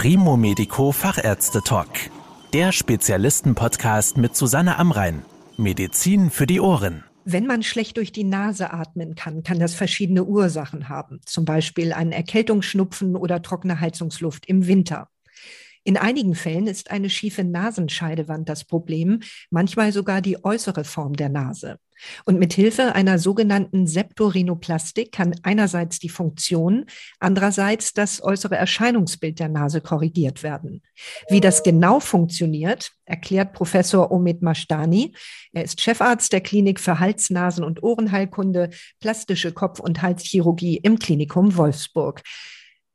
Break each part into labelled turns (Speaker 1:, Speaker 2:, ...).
Speaker 1: Primo Medico Fachärzte Talk. Der Spezialisten-Podcast mit Susanne Amrein. Medizin für die Ohren.
Speaker 2: Wenn man schlecht durch die Nase atmen kann, kann das verschiedene Ursachen haben. Zum Beispiel einen Erkältungsschnupfen oder trockene Heizungsluft im Winter. In einigen Fällen ist eine schiefe Nasenscheidewand das Problem, manchmal sogar die äußere Form der Nase. Und mit Hilfe einer sogenannten Septorinoplastik kann einerseits die Funktion, andererseits das äußere Erscheinungsbild der Nase korrigiert werden. Wie das genau funktioniert, erklärt Professor Omid Mashtani. Er ist Chefarzt der Klinik für Hals-, Nasen- und Ohrenheilkunde, plastische Kopf- und Halschirurgie im Klinikum Wolfsburg.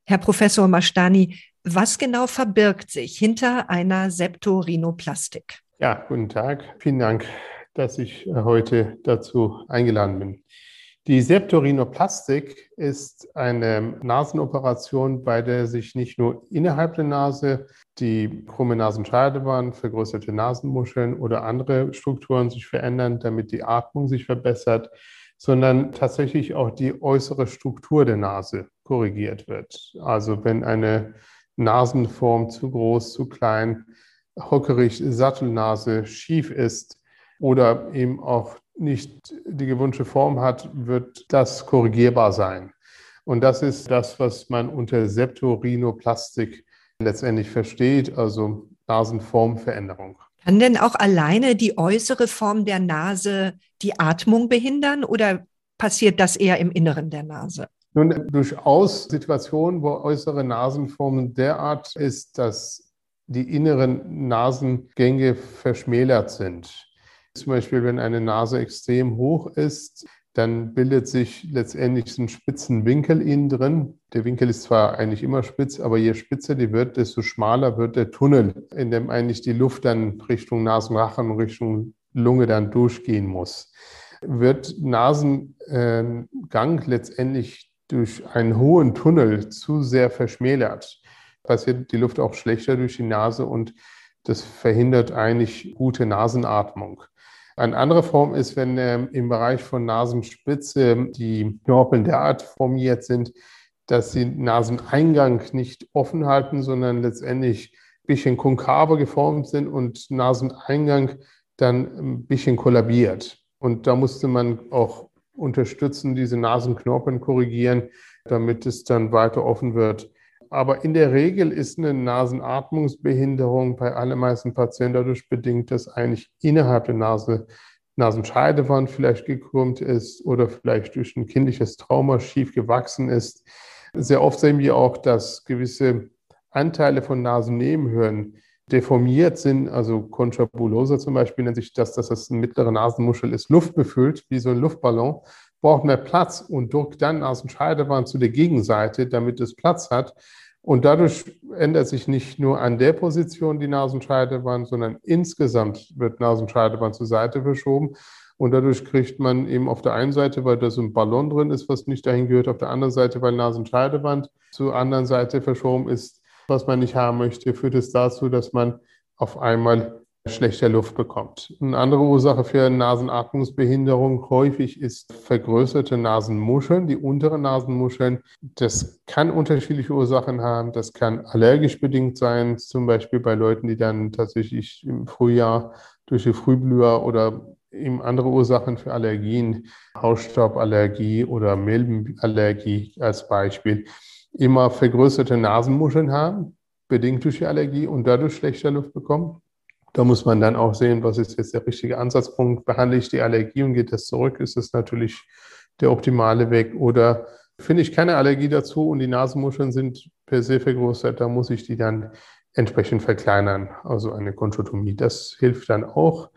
Speaker 2: Herr Professor Mashtani, was genau verbirgt sich hinter einer Septorinoplastik?
Speaker 3: Ja, guten Tag. Vielen Dank, dass ich äh, heute dazu eingeladen bin. Die Septorinoplastik ist eine Nasenoperation, bei der sich nicht nur innerhalb der Nase die krumme Nasenscheidewand, vergrößerte Nasenmuscheln oder andere Strukturen sich verändern, damit die Atmung sich verbessert, sondern tatsächlich auch die äußere Struktur der Nase korrigiert wird. Also wenn eine Nasenform zu groß, zu klein, hockerig, Sattelnase schief ist oder eben auch nicht die gewünschte Form hat, wird das korrigierbar sein. Und das ist das, was man unter Septorinoplastik letztendlich versteht, also Nasenformveränderung.
Speaker 2: Kann denn auch alleine die äußere Form der Nase die Atmung behindern oder passiert das eher im Inneren der Nase?
Speaker 3: Nun, durchaus Situationen, wo äußere Nasenformen derart ist, dass die inneren Nasengänge verschmälert sind. Zum Beispiel, wenn eine Nase extrem hoch ist, dann bildet sich letztendlich ein spitzen Winkel innen drin. Der Winkel ist zwar eigentlich immer spitz, aber je spitzer die wird, desto schmaler wird der Tunnel, in dem eigentlich die Luft dann Richtung Nasenrachen Richtung Lunge dann durchgehen muss. Wird Nasengang letztendlich durch einen hohen Tunnel zu sehr verschmälert, passiert die Luft auch schlechter durch die Nase und das verhindert eigentlich gute Nasenatmung. Eine andere Form ist, wenn äh, im Bereich von Nasenspitze die Knorpeln derart formiert sind, dass sie Naseneingang nicht offen halten, sondern letztendlich ein bisschen konkaver geformt sind und Naseneingang dann ein bisschen kollabiert. Und da musste man auch unterstützen, diese Nasenknorpeln korrigieren, damit es dann weiter offen wird. Aber in der Regel ist eine Nasenatmungsbehinderung bei allermeisten Patienten dadurch bedingt, dass eigentlich innerhalb der Nase Nasenscheidewand vielleicht gekrümmt ist oder vielleicht durch ein kindliches Trauma schief gewachsen ist. Sehr oft sehen wir auch, dass gewisse Anteile von Nasennebenhören deformiert sind, also Conchabulosa zum Beispiel nennt sich das, dass das eine mittlere Nasenmuschel ist, luftbefüllt, wie so ein Luftballon, braucht mehr Platz und drückt dann Nasenscheidewand zu der Gegenseite, damit es Platz hat. Und dadurch ändert sich nicht nur an der Position die Nasenscheidewand, sondern insgesamt wird Nasenscheidewand zur Seite verschoben. Und dadurch kriegt man eben auf der einen Seite, weil da so ein Ballon drin ist, was nicht dahin gehört, auf der anderen Seite, weil Nasenscheidewand zur anderen Seite verschoben ist, was man nicht haben möchte, führt es dazu, dass man auf einmal schlechter Luft bekommt. Eine andere Ursache für Nasenatmungsbehinderung häufig ist vergrößerte Nasenmuscheln, die unteren Nasenmuscheln. Das kann unterschiedliche Ursachen haben. Das kann allergisch bedingt sein, zum Beispiel bei Leuten, die dann tatsächlich im Frühjahr durch die Frühblüher oder eben andere Ursachen für Allergien, Hausstauballergie oder Milbenallergie als Beispiel immer vergrößerte Nasenmuscheln haben, bedingt durch die Allergie und dadurch schlechter Luft bekommen. Da muss man dann auch sehen, was ist jetzt der richtige Ansatzpunkt. Behandle ich die Allergie und geht das zurück? Ist das natürlich der optimale Weg? Oder finde ich keine Allergie dazu und die Nasenmuscheln sind per se vergrößert, da muss ich die dann entsprechend verkleinern. Also eine Konchotomie. Das hilft dann auch.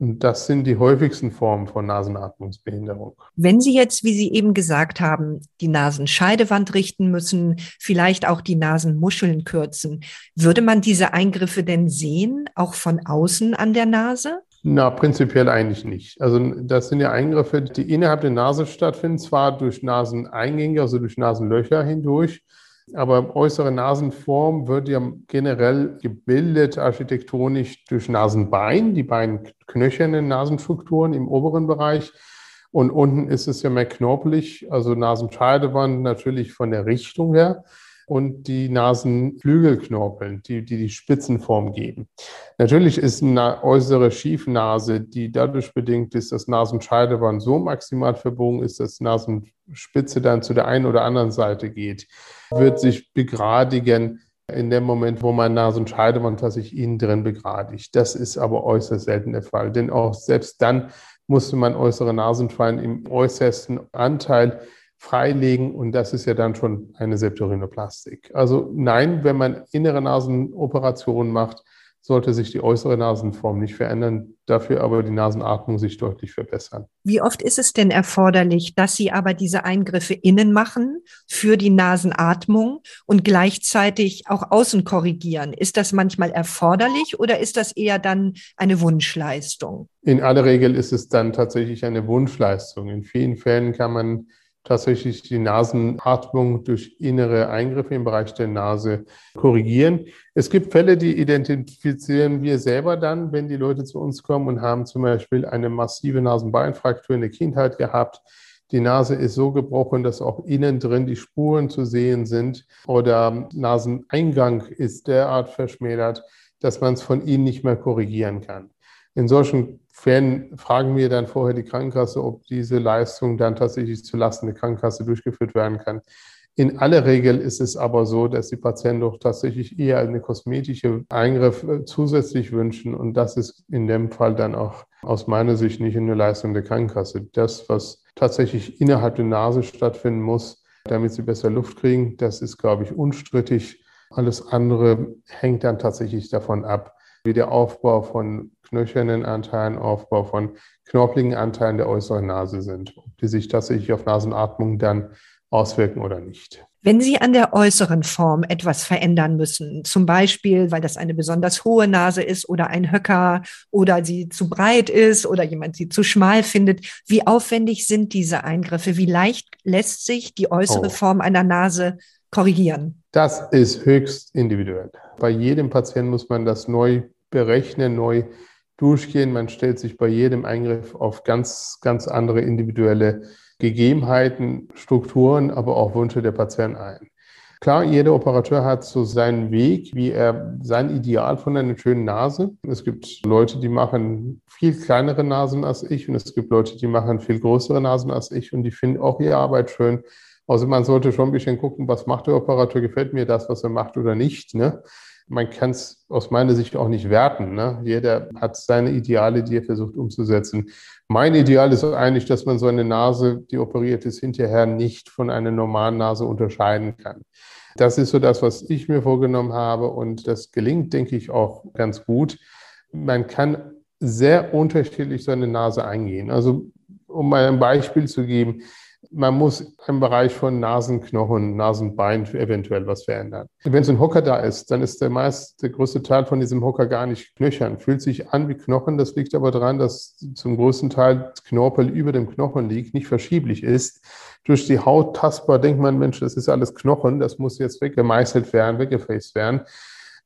Speaker 3: Und das sind die häufigsten Formen von Nasenatmungsbehinderung.
Speaker 2: Wenn Sie jetzt, wie Sie eben gesagt haben, die Nasenscheidewand richten müssen, vielleicht auch die Nasenmuscheln kürzen, würde man diese Eingriffe denn sehen, auch von außen an der Nase?
Speaker 3: Na, prinzipiell eigentlich nicht. Also das sind ja Eingriffe, die innerhalb der Nase stattfinden, zwar durch Naseneingänge, also durch Nasenlöcher hindurch, aber äußere Nasenform wird ja generell gebildet architektonisch durch Nasenbein, die beiden knöchernen Nasenstrukturen im oberen Bereich. Und unten ist es ja mehr knorpelig, also Nasenscheidewand natürlich von der Richtung her. Und die Nasenflügelknorpeln, die, die die Spitzenform geben. Natürlich ist eine äußere Schiefnase, die dadurch bedingt ist, dass Nasenscheideband so maximal verbogen ist, dass Nasenspitze dann zu der einen oder anderen Seite geht, wird sich begradigen in dem Moment, wo man Nasenscheideband tatsächlich innen drin begradigt. Das ist aber äußerst selten der Fall, denn auch selbst dann musste man äußere Nasenschwein im äußersten Anteil freilegen und das ist ja dann schon eine Septorinoplastik. Also nein, wenn man innere Nasenoperationen macht, sollte sich die äußere Nasenform nicht verändern, dafür aber die Nasenatmung sich deutlich verbessern.
Speaker 2: Wie oft ist es denn erforderlich, dass Sie aber diese Eingriffe innen machen für die Nasenatmung und gleichzeitig auch außen korrigieren? Ist das manchmal erforderlich oder ist das eher dann eine Wunschleistung?
Speaker 3: In aller Regel ist es dann tatsächlich eine Wunschleistung. In vielen Fällen kann man tatsächlich die Nasenatmung durch innere Eingriffe im Bereich der Nase korrigieren. Es gibt Fälle, die identifizieren wir selber dann, wenn die Leute zu uns kommen und haben zum Beispiel eine massive Nasenbeinfraktur in der Kindheit gehabt. Die Nase ist so gebrochen, dass auch innen drin die Spuren zu sehen sind oder Naseneingang ist derart verschmälert, dass man es von ihnen nicht mehr korrigieren kann. In solchen Fällen fragen wir dann vorher die Krankenkasse, ob diese Leistung dann tatsächlich zulasten der Krankenkasse durchgeführt werden kann. In aller Regel ist es aber so, dass die Patienten doch tatsächlich eher eine kosmetische Eingriff äh, zusätzlich wünschen. Und das ist in dem Fall dann auch aus meiner Sicht nicht eine Leistung der Krankenkasse. Das, was tatsächlich innerhalb der Nase stattfinden muss, damit sie besser Luft kriegen, das ist, glaube ich, unstrittig. Alles andere hängt dann tatsächlich davon ab, wie der Aufbau von knöchernen Anteilen, Aufbau von knorpeligen Anteilen der äußeren Nase sind, ob die sich tatsächlich auf Nasenatmung dann auswirken oder nicht.
Speaker 2: Wenn Sie an der äußeren Form etwas verändern müssen, zum Beispiel, weil das eine besonders hohe Nase ist oder ein Höcker oder sie zu breit ist oder jemand sie zu schmal findet, wie aufwendig sind diese Eingriffe? Wie leicht lässt sich die äußere oh. Form einer Nase korrigieren?
Speaker 3: Das ist höchst individuell. Bei jedem Patienten muss man das neu berechnen, neu durchgehen. Man stellt sich bei jedem Eingriff auf ganz, ganz andere individuelle Gegebenheiten, Strukturen, aber auch Wünsche der Patienten ein. Klar, jeder Operateur hat so seinen Weg, wie er sein Ideal von einer schönen Nase. Es gibt Leute, die machen viel kleinere Nasen als ich und es gibt Leute, die machen viel größere Nasen als ich und die finden auch ihre Arbeit schön. Also man sollte schon ein bisschen gucken, was macht der Operateur, gefällt mir das, was er macht oder nicht. Ne? Man kann es aus meiner Sicht auch nicht werten. Ne? Jeder hat seine Ideale, die er versucht umzusetzen. Mein Ideal ist eigentlich, dass man so eine Nase, die operiert ist, hinterher nicht von einer normalen Nase unterscheiden kann. Das ist so das, was ich mir vorgenommen habe und das gelingt, denke ich, auch ganz gut. Man kann sehr unterschiedlich so eine Nase eingehen. Also um mal ein Beispiel zu geben, man muss im Bereich von Nasenknochen, Nasenbein eventuell was verändern. Wenn so ein Hocker da ist, dann ist der meist, der größte Teil von diesem Hocker gar nicht knöchern, fühlt sich an wie Knochen. Das liegt aber daran, dass zum größten Teil Knorpel über dem Knochen liegt, nicht verschieblich ist. Durch die Haut tastbar denkt man, Mensch, das ist alles Knochen, das muss jetzt weggemeißelt werden, weggefräst werden.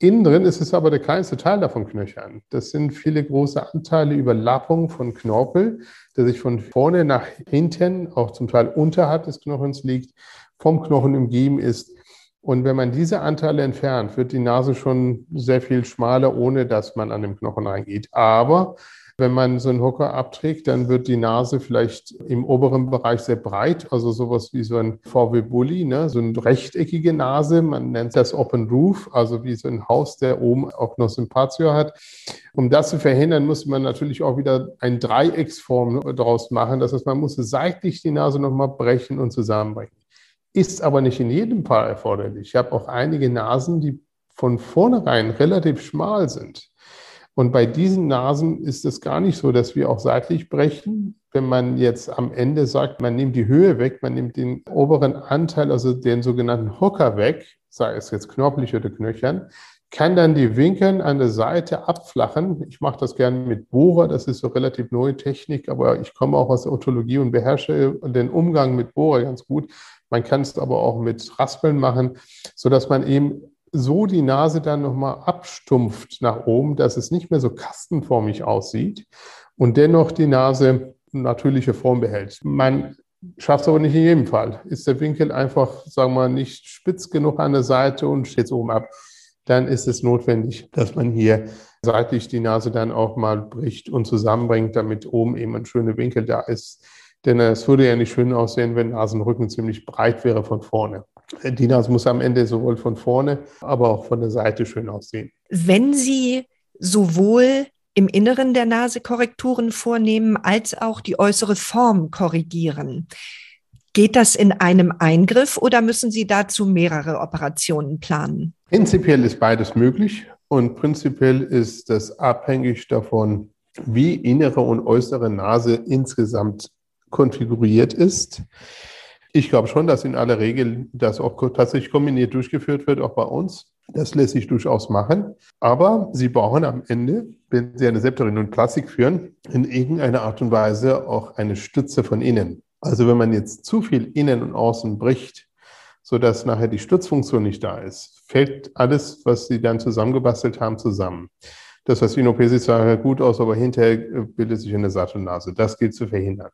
Speaker 3: Innen drin ist es aber der kleinste Teil davon Knöchern. Das sind viele große Anteile Überlappung von Knorpel, der sich von vorne nach hinten, auch zum Teil unterhalb des Knochens liegt, vom Knochen umgeben ist. Und wenn man diese Anteile entfernt, wird die Nase schon sehr viel schmaler, ohne dass man an dem Knochen reingeht. Aber wenn man so einen Hocker abträgt, dann wird die Nase vielleicht im oberen Bereich sehr breit, also sowas wie so ein VW Bully, ne? so eine rechteckige Nase. Man nennt das Open Roof, also wie so ein Haus, der oben auch noch Sympathio hat. Um das zu verhindern, muss man natürlich auch wieder eine Dreiecksform daraus machen. Das heißt, man muss seitlich die Nase nochmal brechen und zusammenbrechen. Ist aber nicht in jedem Fall erforderlich. Ich habe auch einige Nasen, die von vornherein relativ schmal sind. Und bei diesen Nasen ist es gar nicht so, dass wir auch seitlich brechen. Wenn man jetzt am Ende sagt, man nimmt die Höhe weg, man nimmt den oberen Anteil, also den sogenannten Hocker weg, sei es jetzt knorpelig oder knöchern, kann dann die Winkel an der Seite abflachen. Ich mache das gerne mit Bohrer, das ist so relativ neue Technik, aber ich komme auch aus der Otologie und beherrsche den Umgang mit Bohrer ganz gut. Man kann es aber auch mit Raspeln machen, sodass man eben so die Nase dann nochmal abstumpft nach oben, dass es nicht mehr so kastenformig aussieht und dennoch die Nase natürliche Form behält. Man Schafft es aber nicht in jedem Fall. Ist der Winkel einfach, sagen wir mal, nicht spitz genug an der Seite und steht oben ab, dann ist es notwendig, dass man hier seitlich die Nase dann auch mal bricht und zusammenbringt, damit oben eben ein schöner Winkel da ist. Denn es würde ja nicht schön aussehen, wenn Nasenrücken ziemlich breit wäre von vorne. Die Nase muss am Ende sowohl von vorne, aber auch von der Seite schön aussehen.
Speaker 2: Wenn Sie sowohl im Inneren der Nase Korrekturen vornehmen, als auch die äußere Form korrigieren. Geht das in einem Eingriff oder müssen Sie dazu mehrere Operationen planen?
Speaker 3: Prinzipiell ist beides möglich und prinzipiell ist das abhängig davon, wie innere und äußere Nase insgesamt konfiguriert ist. Ich glaube schon, dass in aller Regel das auch tatsächlich kombiniert durchgeführt wird, auch bei uns. Das lässt sich durchaus machen. Aber Sie brauchen am Ende, wenn Sie eine Septorin Plastik führen, in irgendeiner Art und Weise auch eine Stütze von innen. Also wenn man jetzt zu viel innen und außen bricht, sodass nachher die Stützfunktion nicht da ist, fällt alles, was Sie dann zusammengebastelt haben, zusammen. Das, was in OP sieht zwar gut aus, aber hinterher bildet sich eine Sattelnase. Das gilt zu verhindern.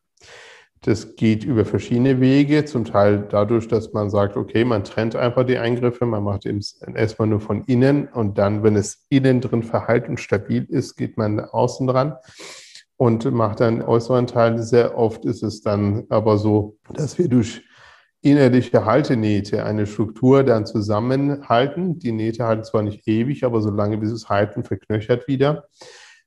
Speaker 3: Das geht über verschiedene Wege, zum Teil dadurch, dass man sagt, okay, man trennt einfach die Eingriffe, man macht eben erstmal nur von innen und dann, wenn es innen drin verheilt und stabil ist, geht man außen dran und macht dann äußeren Teil. Sehr oft ist es dann aber so, dass wir durch innerliche Haltenähte eine Struktur dann zusammenhalten. Die Nähte halten zwar nicht ewig, aber solange bis es halten, verknöchert wieder,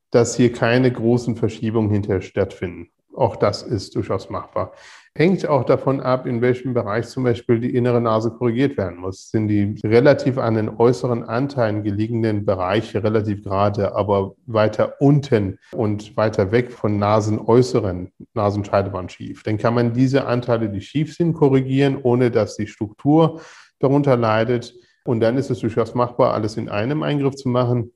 Speaker 3: dass hier keine großen Verschiebungen hinterher stattfinden. Auch das ist durchaus machbar. Hängt auch davon ab, in welchem Bereich zum Beispiel die innere Nase korrigiert werden muss. Sind die relativ an den äußeren Anteilen gelegenen Bereiche relativ gerade, aber weiter unten und weiter weg von Nasenäußeren Nasenscheidewand schief, dann kann man diese Anteile, die schief sind, korrigieren, ohne dass die Struktur darunter leidet. Und dann ist es durchaus machbar, alles in einem Eingriff zu machen.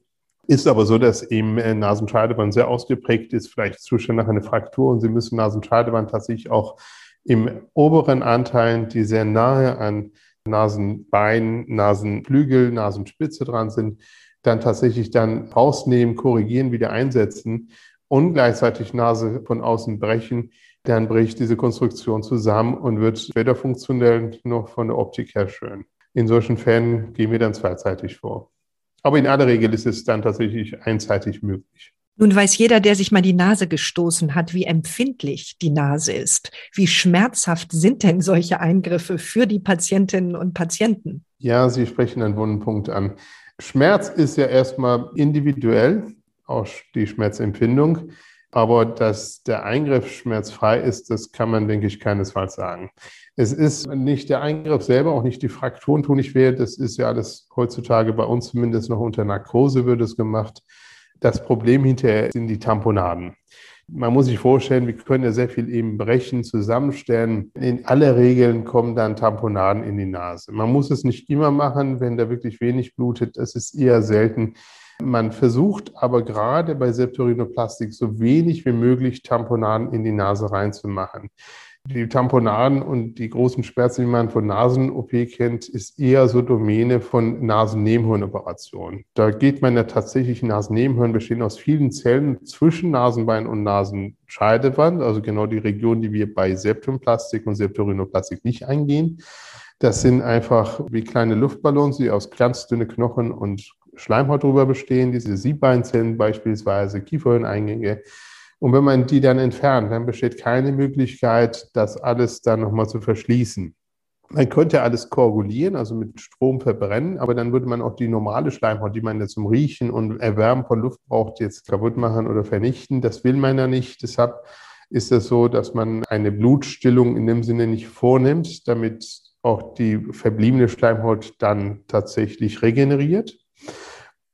Speaker 3: Ist aber so, dass eben äh, Nasenscheidewand sehr ausgeprägt ist, vielleicht Zustand nach einer Fraktur und Sie müssen Nasenscheidewand tatsächlich auch im oberen Anteilen, die sehr nahe an Nasenbein, Nasenflügel, Nasenspitze dran sind, dann tatsächlich dann rausnehmen, korrigieren, wieder einsetzen und gleichzeitig Nase von außen brechen, dann bricht diese Konstruktion zusammen und wird weder funktionell noch von der Optik her schön. In solchen Fällen gehen wir dann zweizeitig vor. Aber in aller Regel ist es dann tatsächlich einseitig möglich.
Speaker 2: Nun weiß jeder, der sich mal die Nase gestoßen hat, wie empfindlich die Nase ist. Wie schmerzhaft sind denn solche Eingriffe für die Patientinnen und Patienten?
Speaker 3: Ja, Sie sprechen einen wunden Punkt an. Schmerz ist ja erstmal individuell, auch die Schmerzempfindung. Aber dass der Eingriff schmerzfrei ist, das kann man, denke ich, keinesfalls sagen. Es ist nicht der Eingriff selber, auch nicht die Frakturen tun nicht weh. Das ist ja alles heutzutage bei uns zumindest noch unter Narkose wird es gemacht. Das Problem hinterher sind die Tamponaden. Man muss sich vorstellen, wir können ja sehr viel eben brechen, zusammenstellen. In aller Regeln kommen dann Tamponaden in die Nase. Man muss es nicht immer machen, wenn da wirklich wenig blutet. Das ist eher selten. Man versucht aber gerade bei Septorinoplastik so wenig wie möglich Tamponaden in die Nase reinzumachen. Die Tamponaden und die großen Schmerzen, die man von Nasen-OP kennt, ist eher so Domäne von Nasennebenhirnoperationen. Da geht man ja tatsächlich, Nasennebenhirn bestehen aus vielen Zellen zwischen Nasenbein und Nasenscheidewand, also genau die Region, die wir bei Septumplastik und Septorinoplastik nicht eingehen. Das sind einfach wie kleine Luftballons, die aus ganz dünne Knochen und Schleimhaut drüber bestehen, diese Siebbeinzellen beispielsweise, Kieferhirneingänge. Und wenn man die dann entfernt, dann besteht keine Möglichkeit, das alles dann nochmal zu verschließen. Man könnte alles koagulieren, also mit Strom verbrennen, aber dann würde man auch die normale Schleimhaut, die man ja zum Riechen und Erwärmen von Luft braucht, jetzt kaputt machen oder vernichten. Das will man ja nicht. Deshalb ist es so, dass man eine Blutstillung in dem Sinne nicht vornimmt, damit auch die verbliebene Schleimhaut dann tatsächlich regeneriert.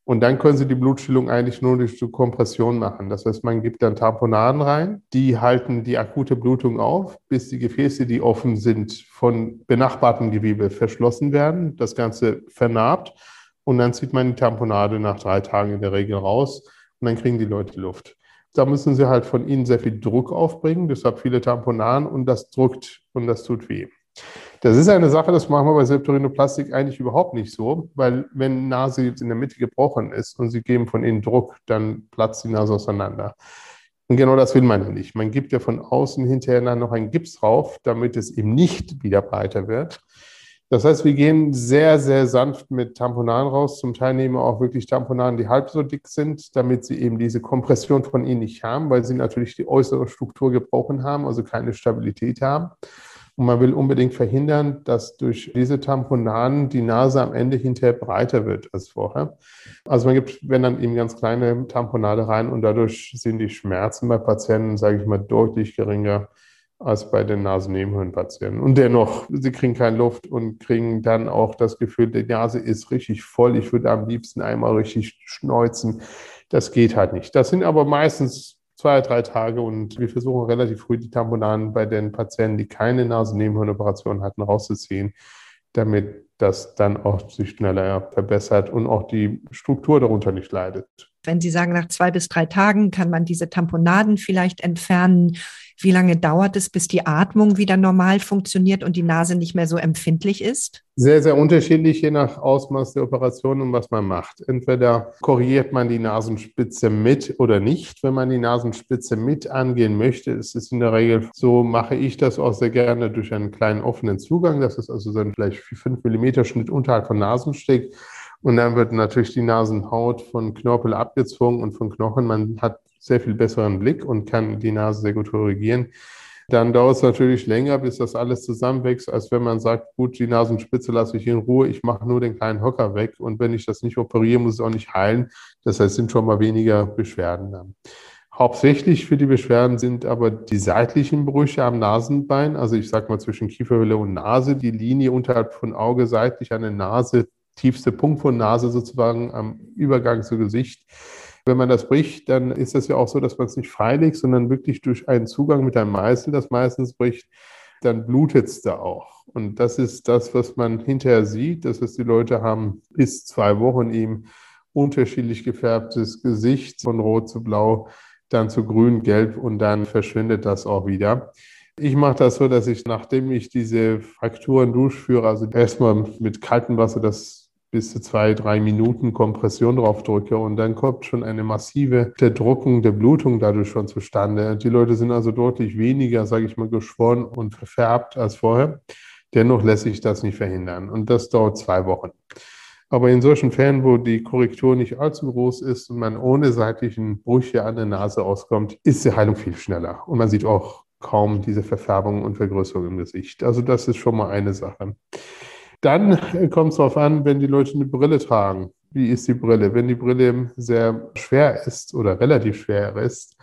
Speaker 3: Und dann können Sie die Blutstillung eigentlich nur durch die Kompression machen. Das heißt, man gibt dann Tamponaden rein, die halten die akute Blutung auf, bis die Gefäße, die offen sind, von benachbarten Gewebe verschlossen werden. Das Ganze vernarbt und dann zieht man die Tamponade nach drei Tagen in der Regel raus und dann kriegen die Leute Luft. Da müssen sie halt von innen sehr viel Druck aufbringen, deshalb viele Tamponaden und das drückt und das tut weh. Das ist eine Sache, das machen wir bei Septorinoplastik eigentlich überhaupt nicht so, weil wenn Nase in der Mitte gebrochen ist und Sie geben von innen Druck, dann platzt die Nase auseinander. Und genau das will man ja nicht. Man gibt ja von außen hinterher dann noch einen Gips drauf, damit es eben nicht wieder breiter wird. Das heißt, wir gehen sehr, sehr sanft mit Tamponaden raus. Zum Teil nehmen wir auch wirklich Tamponaden, die halb so dick sind, damit sie eben diese Kompression von ihnen nicht haben, weil sie natürlich die äußere Struktur gebrochen haben, also keine Stabilität haben. Und man will unbedingt verhindern, dass durch diese Tamponaden die Nase am Ende hinterher breiter wird als vorher. Also man gibt, wenn dann eben ganz kleine Tamponade rein und dadurch sind die Schmerzen bei Patienten, sage ich mal, deutlich geringer als bei den Nasennebenhöhlenpatienten. Und dennoch, sie kriegen keine Luft und kriegen dann auch das Gefühl, die Nase ist richtig voll. Ich würde am liebsten einmal richtig schneuzen. Das geht halt nicht. Das sind aber meistens zwei, drei Tage und wir versuchen relativ früh die Tamponaden bei den Patienten, die keine Nasennebenhöhlenoperationen hatten, rauszuziehen, damit das dann auch sich schneller verbessert und auch die Struktur darunter nicht leidet.
Speaker 2: Wenn Sie sagen, nach zwei bis drei Tagen kann man diese Tamponaden vielleicht entfernen, wie lange dauert es, bis die Atmung wieder normal funktioniert und die Nase nicht mehr so empfindlich ist?
Speaker 3: Sehr, sehr unterschiedlich, je nach Ausmaß der Operation und was man macht. Entweder korrigiert man die Nasenspitze mit oder nicht. Wenn man die Nasenspitze mit angehen möchte, ist es in der Regel so, mache ich das auch sehr gerne durch einen kleinen offenen Zugang. Das ist also so ein vielleicht 5 mm Schnitt unterhalb von Nasensteg. Und dann wird natürlich die Nasenhaut von Knorpel abgezwungen und von Knochen. Man hat sehr viel besseren Blick und kann die Nase sehr gut korrigieren. Dann dauert es natürlich länger, bis das alles zusammenwächst, als wenn man sagt, gut, die Nasenspitze lasse ich in Ruhe, ich mache nur den kleinen Hocker weg und wenn ich das nicht operiere, muss es auch nicht heilen. Das heißt, es sind schon mal weniger Beschwerden dann. Hauptsächlich für die Beschwerden sind aber die seitlichen Brüche am Nasenbein, also ich sage mal zwischen Kieferhöhle und Nase, die Linie unterhalb von Auge seitlich an der Nase, tiefste Punkt von Nase sozusagen am Übergang zu Gesicht wenn man das bricht, dann ist es ja auch so, dass man es nicht freilegt, sondern wirklich durch einen Zugang mit einem Meißel das meistens bricht, dann blutet es da auch. Und das ist das, was man hinterher sieht, dass es die Leute haben bis zwei Wochen eben unterschiedlich gefärbtes Gesicht von rot zu blau, dann zu grün, gelb und dann verschwindet das auch wieder. Ich mache das so, dass ich, nachdem ich diese Frakturen durchführe, also erstmal mit kaltem Wasser das bis zu zwei, drei Minuten Kompression drauf drücke und dann kommt schon eine massive Verdruckung der Blutung dadurch schon zustande. Die Leute sind also deutlich weniger, sage ich mal, geschwollen und verfärbt als vorher. Dennoch lässt sich das nicht verhindern und das dauert zwei Wochen. Aber in solchen Fällen, wo die Korrektur nicht allzu groß ist und man ohne seitlichen Brüche an der Nase auskommt, ist die Heilung viel schneller. Und man sieht auch kaum diese Verfärbung und Vergrößerung im Gesicht. Also das ist schon mal eine Sache. Dann kommt es darauf an, wenn die Leute eine Brille tragen. Wie ist die Brille? Wenn die Brille sehr schwer ist oder relativ schwer ist,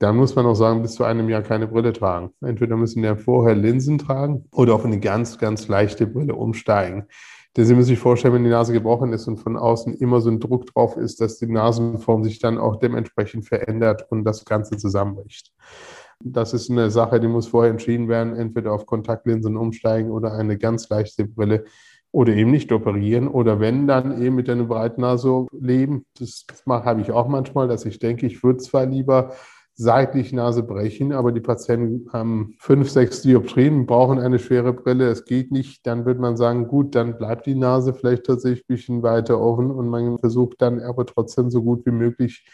Speaker 3: dann muss man auch sagen, bis zu einem Jahr keine Brille tragen. Entweder müssen ja vorher Linsen tragen oder auf eine ganz, ganz leichte Brille umsteigen. Denn Sie müssen sich vorstellen, wenn die Nase gebrochen ist und von außen immer so ein Druck drauf ist, dass die Nasenform sich dann auch dementsprechend verändert und das Ganze zusammenbricht. Das ist eine Sache, die muss vorher entschieden werden, entweder auf Kontaktlinsen umsteigen oder eine ganz leichte Brille oder eben nicht operieren oder wenn dann eben mit einer Breitnase leben. Das, das habe ich auch manchmal, dass ich denke, ich würde zwar lieber seitlich Nase brechen, aber die Patienten haben fünf, sechs Dioptrien, brauchen eine schwere Brille, es geht nicht, dann wird man sagen, gut, dann bleibt die Nase vielleicht tatsächlich ein bisschen weiter offen und man versucht dann aber trotzdem so gut wie möglich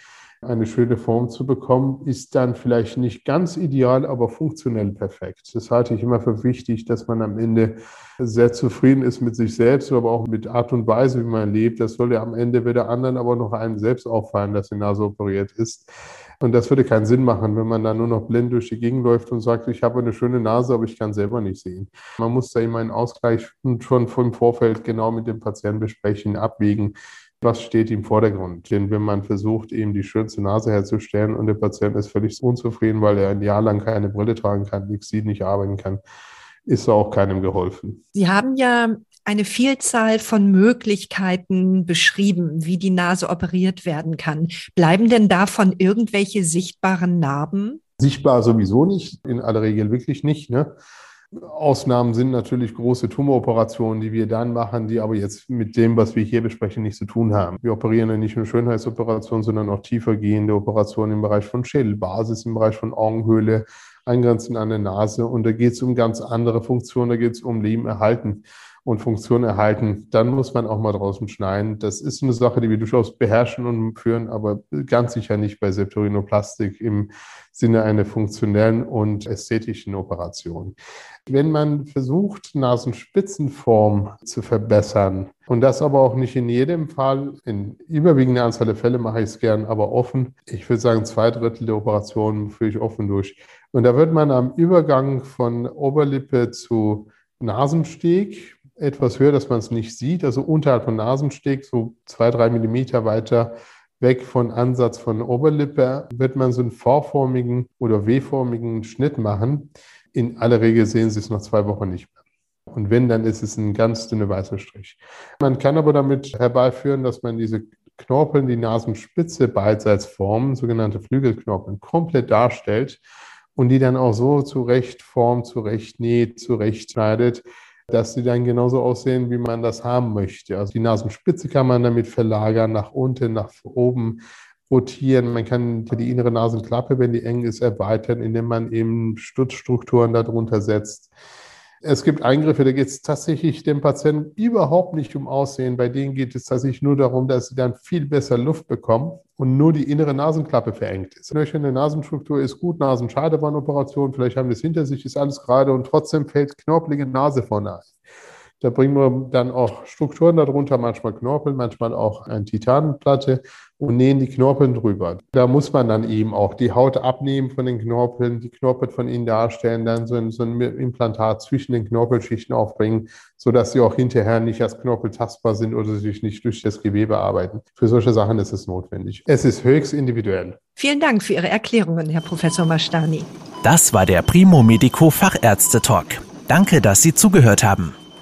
Speaker 3: eine schöne Form zu bekommen, ist dann vielleicht nicht ganz ideal, aber funktionell perfekt. Das halte ich immer für wichtig, dass man am Ende sehr zufrieden ist mit sich selbst, aber auch mit Art und Weise, wie man lebt. Das soll ja am Ende weder anderen, aber noch einem selbst auffallen, dass die Nase operiert ist. Und das würde keinen Sinn machen, wenn man dann nur noch blind durch die Gegend läuft und sagt, ich habe eine schöne Nase, aber ich kann selber nicht sehen. Man muss da immer einen Ausgleich schon vom Vorfeld genau mit dem Patienten besprechen, abwägen was steht im Vordergrund. Denn wenn man versucht, eben die schönste Nase herzustellen und der Patient ist völlig unzufrieden, weil er ein Jahr lang keine Brille tragen kann, nichts sieht, nicht arbeiten kann, ist auch keinem geholfen.
Speaker 2: Sie haben ja eine Vielzahl von Möglichkeiten beschrieben, wie die Nase operiert werden kann. Bleiben denn davon irgendwelche sichtbaren Narben?
Speaker 3: Sichtbar sowieso nicht, in aller Regel wirklich nicht. Ne? Ausnahmen sind natürlich große Tumoroperationen, die wir dann machen, die aber jetzt mit dem, was wir hier besprechen, nichts zu tun haben. Wir operieren ja nicht nur Schönheitsoperationen, sondern auch tiefergehende Operationen im Bereich von Schädelbasis, im Bereich von Augenhöhle, eingrenzend an der Nase. Und da geht es um ganz andere Funktionen, da geht es um Leben erhalten. Und Funktion erhalten, dann muss man auch mal draußen schneiden. Das ist eine Sache, die wir durchaus beherrschen und führen, aber ganz sicher nicht bei Septorinoplastik im Sinne einer funktionellen und ästhetischen Operation. Wenn man versucht, Nasenspitzenform zu verbessern, und das aber auch nicht in jedem Fall, in überwiegender Anzahl der Fälle mache ich es gern, aber offen. Ich würde sagen, zwei Drittel der Operationen führe ich offen durch. Und da wird man am Übergang von Oberlippe zu Nasensteg etwas höher, dass man es nicht sieht, also unterhalb von Nasensteg, so zwei, drei Millimeter weiter weg von Ansatz von Oberlippe, wird man so einen V-formigen oder W-formigen Schnitt machen. In aller Regel sehen Sie es nach zwei Wochen nicht mehr. Und wenn, dann ist es ein ganz dünner weißer Strich. Man kann aber damit herbeiführen, dass man diese Knorpeln, die Nasenspitze beidseits formen, sogenannte Flügelknorpeln, komplett darstellt und die dann auch so zurecht formt, zurecht näht, zurecht schneidet, dass sie dann genauso aussehen, wie man das haben möchte. Also die Nasenspitze kann man damit verlagern, nach unten, nach oben rotieren. Man kann die innere Nasenklappe, wenn die eng ist, erweitern, indem man eben Stutzstrukturen darunter setzt. Es gibt Eingriffe, da geht es tatsächlich dem Patienten überhaupt nicht um Aussehen. Bei denen geht es tatsächlich nur darum, dass sie dann viel besser Luft bekommen und nur die innere Nasenklappe verengt ist. Knöcherne Nasenstruktur ist gut, Nasenscheidewandenoperation, vielleicht haben wir es hinter sich, ist alles gerade und trotzdem fällt knorpelige Nase vorne ein. Da bringen wir dann auch Strukturen darunter, manchmal Knorpel, manchmal auch eine Titanplatte und nähen die Knorpeln drüber. Da muss man dann eben auch die Haut abnehmen von den Knorpeln, die Knorpel von ihnen darstellen, dann so ein, so ein Implantat zwischen den Knorpelschichten aufbringen, sodass sie auch hinterher nicht als Knorpel tastbar sind oder sich nicht durch das Gewebe arbeiten. Für solche Sachen ist es notwendig. Es ist höchst individuell.
Speaker 2: Vielen Dank für Ihre Erklärungen, Herr Professor Mashtani.
Speaker 1: Das war der Primo Medico Fachärzte Talk. Danke, dass Sie zugehört haben.